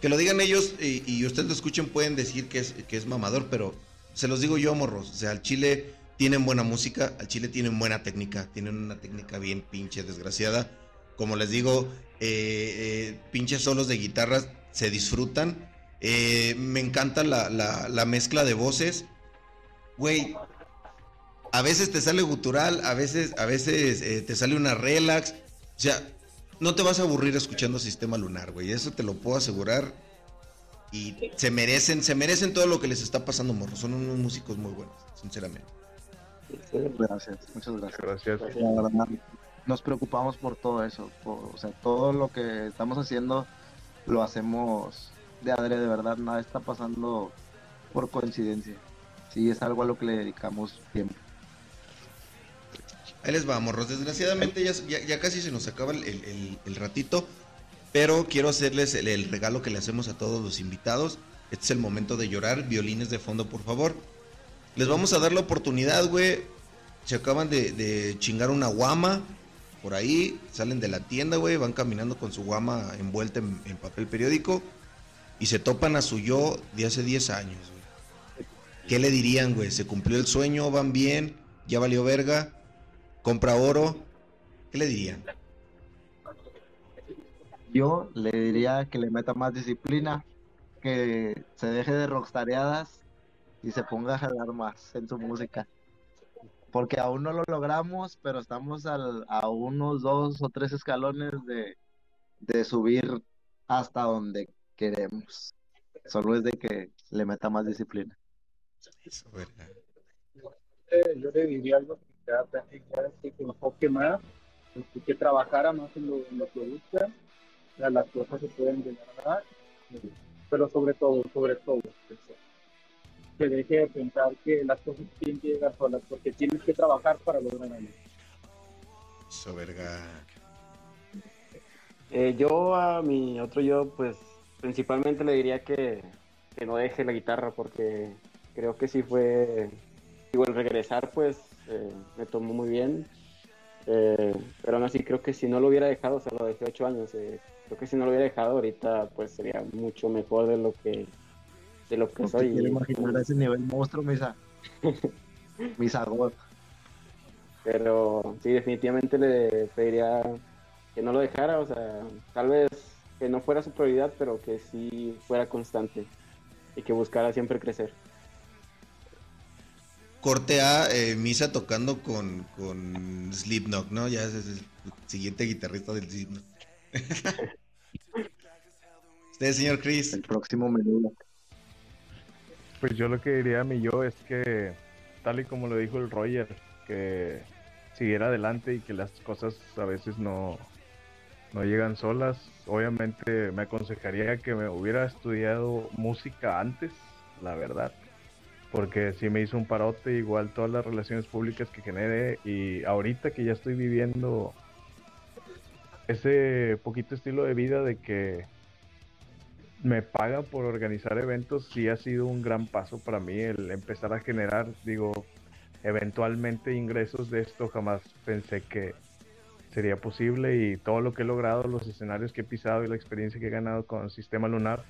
A: Que lo digan ellos y, ustedes lo escuchen, pueden decir que es, mamador, pero se los digo yo, morros. O sea, al Chile tienen buena música, al Chile tienen buena técnica, tienen una técnica bien pinche desgraciada. Como les digo, eh, eh, pinches solos de guitarras se disfrutan. Eh, me encanta la mezcla de voces. Güey, a veces te sale gutural, a veces, a veces eh, te sale una relax. O sea, no te vas a aburrir escuchando Sistema Lunar, güey. Eso te lo puedo asegurar. Y se merecen, se merecen todo lo que les está pasando, morro. Son unos músicos muy buenos, sinceramente.
B: Gracias, muchas gracias.
F: Gracias.
B: La verdad, nos preocupamos por todo eso. por- o sea, todo lo que estamos haciendo lo hacemos de adrede, de verdad. Nada está pasando por coincidencia. Sí, es algo a lo que le dedicamos tiempo.
A: Ahí les va, morros. Desgraciadamente ya, casi se nos acaba el, ratito. Pero quiero hacerles el, regalo que le hacemos a todos los invitados. Este es el momento de llorar. Violines de fondo, por favor. Les vamos a dar la oportunidad, güey. Se acaban de, de chingar una guama. Por ahí. Salen de la tienda, güey. Van caminando con su guama envuelta en, en papel periódico. Y se topan a su yo de hace 10 años, güey. ¿Qué le dirían, güey? ¿Se cumplió el sueño? ¿Van bien? ¿Ya valió verga? Compra oro, ¿qué le dirían?
B: Yo le diría que le meta más disciplina, que se deje de rockstareadas y se ponga a jalar más en su música. Porque aún no lo logramos, pero estamos al- a unos dos o tres escalones de, de subir hasta donde queremos. Solo es de que le meta más disciplina.
A: Eso.
C: Eh, yo le diría algo práctica que se enfoque más, este, que trabajara más en lo, en lo que busca, o sea, las cosas se pueden llegar a dar, eh, pero sobre todo, sobre todo, pues, que deje de pensar que las cosas tienen que llegar solas, porque tienes que trabajar para lograr algo.
A: Eso, verga.
D: Eh, yo a mi otro yo, pues principalmente le diría que, que no deje la guitarra porque creo que sí fue, digo, el regresar pues eh, me tomó muy bien. Eh, pero aún así creo que si no lo hubiera dejado, o sea, lo dejé ocho años, eh, creo que si no lo hubiera dejado ahorita pues sería mucho mejor de lo que de lo que
B: No
D: soy.
B: quiero imaginar a ese nivel monstruo, Misa. [LAUGHS] Misa God.
D: Pero sí, definitivamente le pediría que no lo dejara, o sea, tal vez que no fuera su prioridad, pero que sí fuera constante y que buscara siempre crecer.
A: Corte A, eh, Misa tocando con, con Slipknot, ¿no? Ya es el siguiente guitarrista del Slipknot. [LAUGHS] Usted, señor Chris.
B: El próximo menú.
F: Pues yo lo que diría a mi yo es que, tal y como lo dijo el Roger, que siguiera adelante y que las cosas a veces no, no llegan solas. Obviamente me aconsejaría que me hubiera estudiado música antes, la verdad. Porque sí me hizo un parote, igual todas las relaciones públicas que generé y ahorita que ya estoy viviendo ese poquito estilo de vida de que me pagan por organizar eventos, sí ha sido un gran paso para mí el empezar a generar, digo, eventualmente ingresos de esto. Jamás pensé que sería posible y todo lo que he logrado, los escenarios que he pisado y la experiencia que he ganado con Sistema Lunar,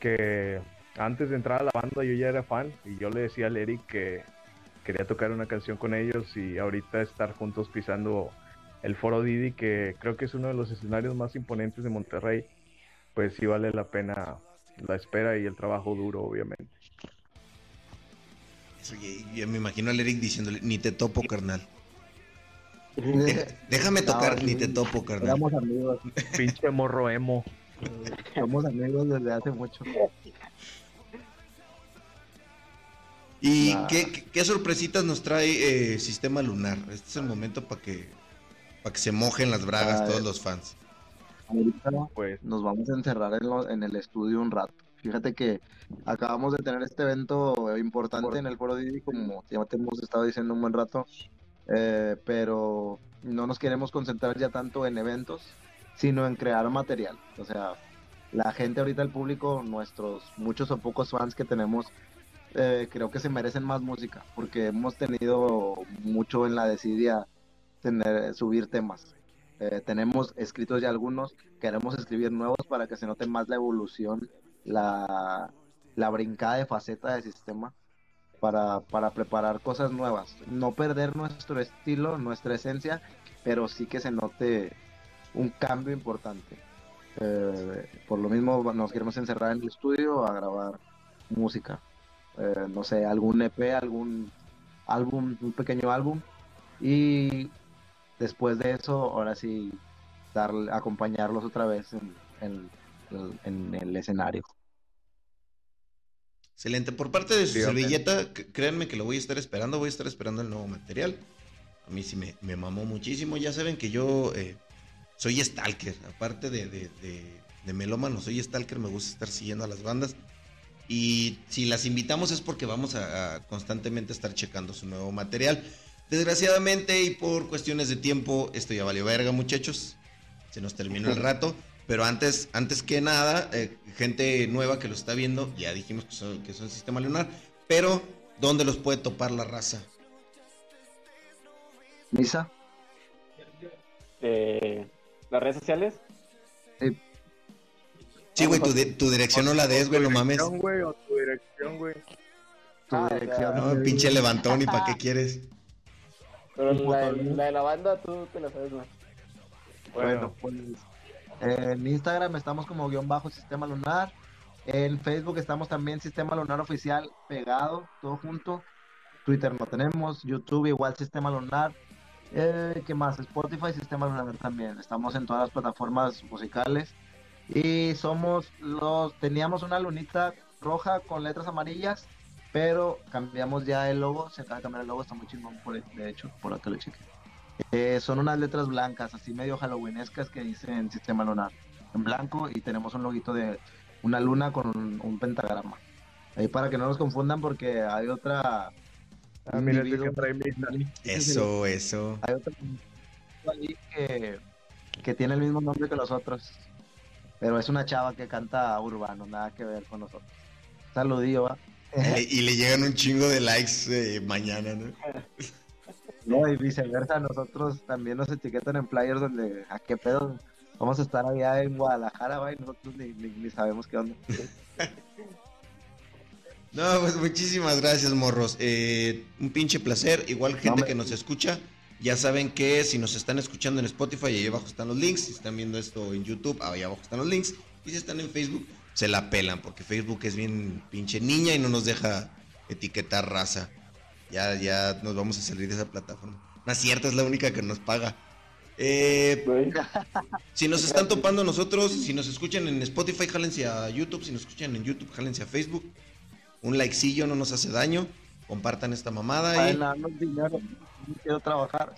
F: que antes de entrar a la banda yo ya era fan y yo le decía al Eric que quería tocar una canción con ellos y ahorita estar juntos pisando el Foro Didi, que creo que es uno de los escenarios más imponentes de Monterrey, pues sí vale la pena la espera y el trabajo duro, obviamente.
A: Eso, y- y me imagino al Eric diciéndole, ni te topo, carnal. Deja- [LAUGHS] déjame tocar,
B: No,
A: ni
B: sí.
A: te topo, carnal.
B: Éramos amigos.
F: Pinche morro emo.
B: Somos amigos desde hace mucho.
A: ¿Y
B: Nah.
A: qué, qué- qué sorpresitas nos trae eh, Sistema Lunar? Este es el momento para que, para que se mojen las bragas
B: Ah,
A: todos los fans.
B: Ahorita
F: Pues
B: nos vamos a encerrar en, lo- en el estudio un rato. Fíjate que acabamos de tener este evento importante en el Foro Didi, como ya te hemos estado diciendo un buen rato, eh, pero no nos queremos concentrar ya tanto en eventos, sino en crear material. O sea, la gente ahorita, el público, nuestros muchos o pocos fans que tenemos, eh, creo que se merecen más música, porque hemos tenido mucho en la desidia tener, subir temas. Eh, tenemos escritos ya algunos, queremos escribir nuevos para que se note más la evolución, la, la brincada de faceta del sistema, para, para preparar cosas nuevas. No perder nuestro estilo, nuestra esencia, pero sí que se note un cambio importante. Eh, por lo mismo nos queremos encerrar en el estudio a grabar música. Eh, no sé, algún EP, algún álbum, un pequeño álbum. Y después de eso, ahora sí, dar, acompañarlos otra vez en, en- en el escenario.
A: Excelente. Por parte de su
F: Sí,
A: servilleta, créanme que lo voy a estar esperando, voy a estar esperando el nuevo material. A mí sí me, me mamó muchísimo. Ya saben que yo eh, soy stalker, aparte de, de, de, de melómano, soy stalker, me gusta estar siguiendo a las bandas. Y si las invitamos es porque vamos a, a constantemente estar checando su nuevo material. Desgraciadamente y por cuestiones de tiempo, esto ya valió verga, muchachos. Se nos terminó el rato. Pero antes, antes que nada, eh, gente nueva que lo está viendo, ya dijimos que son, que son Sistema Lunar. Pero, ¿dónde los puede topar la raza?
B: Misa,
D: Eh, ¿Las redes sociales?
A: Sí, güey, tu, tu dirección no la des, güey, no mames.
F: Dirección, güey, o tu dirección, güey.
B: tu
D: Ah,
B: dirección.
A: No, pinche levantón, ¿y para qué [LAUGHS] quieres?
D: Pero la, de la banda tú te la sabes más.
B: Bueno, pues eh, en Instagram estamos como guion bajo Sistema Lunar. En Facebook estamos también Sistema Lunar Oficial pegado, todo junto. Twitter no tenemos, YouTube igual Sistema Lunar. Eh, ¿Qué más? Spotify Sistema Lunar también. Estamos en todas las plataformas musicales. Y somos los. Teníamos una lunita roja con letras amarillas, pero cambiamos ya el logo. Se acaba de cambiar el logo, está muy chingón, por, de hecho, por acá lo cheque. Eh, son unas letras blancas, así medio halloweenescas que dicen Sistema Lunar en blanco y tenemos un loguito de una luna con un, un pentagrama. Ahí para que no nos confundan porque hay otra...
F: Ah, mira, que trae.
A: Eso, eso.
B: Hay otro ahí que, que tiene el mismo nombre que los otros. Pero es una chava que canta urbano, nada que ver con nosotros. Saludillo, va.
A: Y le, llegan un chingo de likes eh, mañana, ¿no? [LAUGHS]
B: No, y viceversa, nosotros también nos etiquetan en players donde, ¿a qué pedo? Vamos a estar allá en Guadalajara, va, y nosotros ni, ni, ni sabemos qué onda. [LAUGHS]
A: No, pues muchísimas gracias, morros. Eh, un pinche placer. Igual gente
B: me-
A: que nos escucha, ya saben que si nos están escuchando en Spotify, ahí abajo están los links. Si están viendo esto en YouTube, ahí abajo están los links. Y si están en Facebook, se la pelan, porque Facebook es bien pinche niña y no nos deja etiquetar raza. Ya, ya nos vamos a salir de esa plataforma. No es cierto, es la única que nos paga. Eh, [LAUGHS] si nos están topando nosotros, si nos escuchan en Spotify, jálense a YouTube. Si nos escuchan en YouTube, jálense a Facebook. Un likecillo no nos hace daño. Compartan esta mamada
B: Ay,
A: y
B: no quiero trabajar.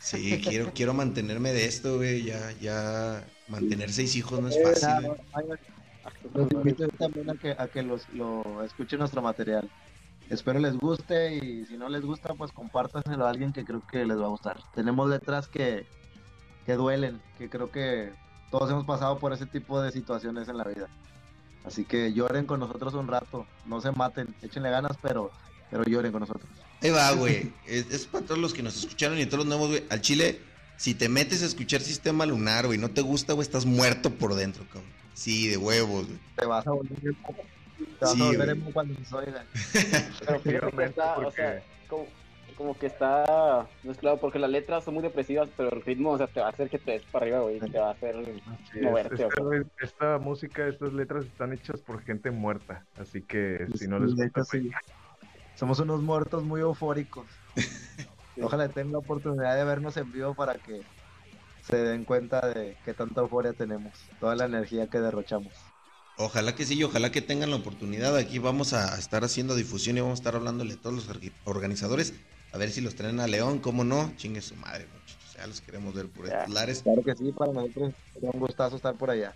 A: sí, quiero, [LAUGHS] quiero mantenerme de esto, güey. Ya, ya mantener seis hijos no es
B: Eh,
A: fácil.
B: ay, Los invito también a que, a que los, lo escuchen nuestro material. Espero les guste y si no les gusta, pues compártanselo a alguien que creo que les va a gustar. Tenemos letras que, que duelen, que creo que todos hemos pasado por ese tipo de situaciones en la vida. Así que lloren con nosotros un rato, no se maten, échenle ganas, pero, pero lloren con nosotros.
A: Ahí va, güey. Es, es para todos los que nos escucharon y todos los nuevos, güey. Al chile, si te metes a escuchar Sistema Lunar, güey, no te gusta, güey, estás muerto por dentro, cabrón. Sí, de huevos, güey.
B: Te vas a volver. Te vas
A: Sí,
B: a volver cuando nos oigan.
D: Pero fíjate que está, o sea, como, como que está mezclado, porque las letras son muy depresivas, pero el ritmo, o sea, te va a hacer que te des para arriba, güey, te va a hacer moverte.
F: Esta,
D: o sea.
F: esta música, estas letras están hechas por gente muerta, así que si no les gusta,
B: sí. Somos unos muertos muy eufóricos. [LAUGHS] Ojalá tengan la oportunidad de vernos en vivo para que se den cuenta de qué tanta euforia tenemos, toda la energía que derrochamos.
A: Ojalá que sí, y ojalá que tengan la oportunidad. Aquí vamos a estar haciendo difusión y vamos a estar hablándole a todos los organizadores. A ver si los traen a León, cómo no. Chingue su madre, muchachos. Ya los queremos ver por estos lares.
B: Claro que sí, para nosotros sería un gustazo estar por allá.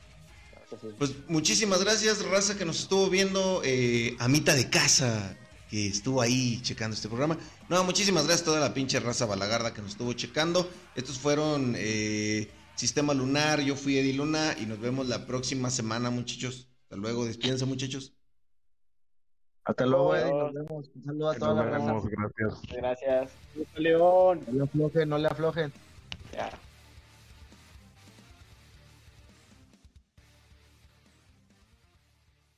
D: Sí.
A: Pues muchísimas gracias, raza, que nos estuvo viendo. Eh, Amita de casa, que estuvo ahí checando este programa. No, muchísimas gracias a toda la pinche raza balagarda que nos estuvo checando. Estos fueron eh, Sistema Lunar. Yo fui Eddie Luna y nos vemos la próxima semana, muchachos. Hasta luego, despídense, muchachos.
B: Hasta luego. Eddie, nos vemos. Un saludo a
F: Nos
B: toda raza.
F: vemos, gracias.
D: Gracias.
C: León.
B: No le aflojen, no le aflojen.
D: Ya.